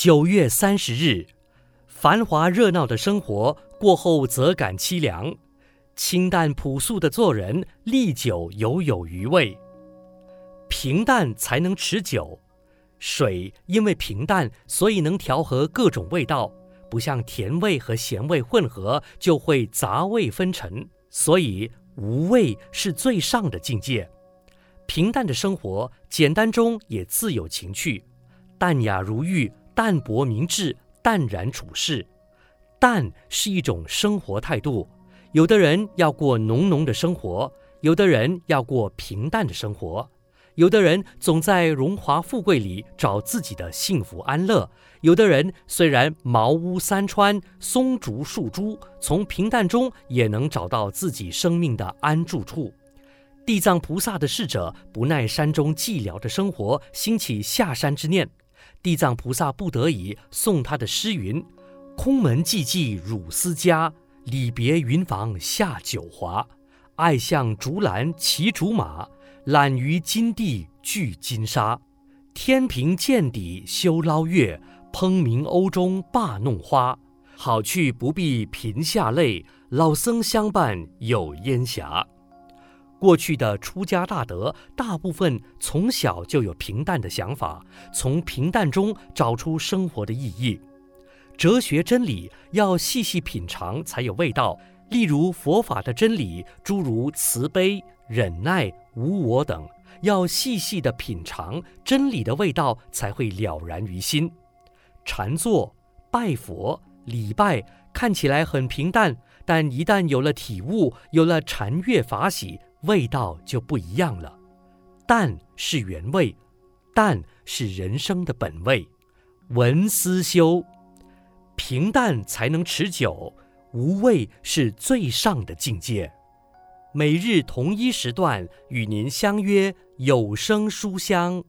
九月三十日，繁华热闹的生活过后则感凄凉，清淡朴素的做人历久犹有余味。平淡才能持久。水因为平淡，所以能调和各种味道，不像甜味和咸味混合就会杂味纷陈。所以无味是最上的境界。平淡的生活，简单中也自有情趣，淡雅如玉，淡泊明志，淡然处世。淡是一种生活态度，有的人要过浓浓的生活，有的人要过平淡的生活。有的人总在荣华富贵里找自己的幸福安乐，有的人虽然茅屋三川、松竹树诸，从平淡中也能找到自己生命的安住处。地藏菩萨的侍者不耐山中寂寥的生活，兴起下山之念。地藏菩萨不得已送他的诗云：“空门寂寂汝思家，礼别云房下九华。爱向竹篮骑竹马。”懒于金地聚金沙，天平见底休捞月，烹茗甌中罢弄花。好去不必贫下泪，老僧相伴有烟霞。过去的出家大德，大部分从小就有平淡的想法，从平淡中找出生活的意义。哲学真理要细细品尝才有味道。例如佛法的真理，诸如慈悲、忍耐、无我等，要细细的品尝真理的味道，才会了然于心。禅坐、拜佛、礼拜看起来很平淡，但一旦有了体悟，有了禅悦法喜，味道就不一样了。淡是原味，淡是人生的本味。文思修，平淡才能持久。无味是最上的境界。每日同一时段与您相约有声书香。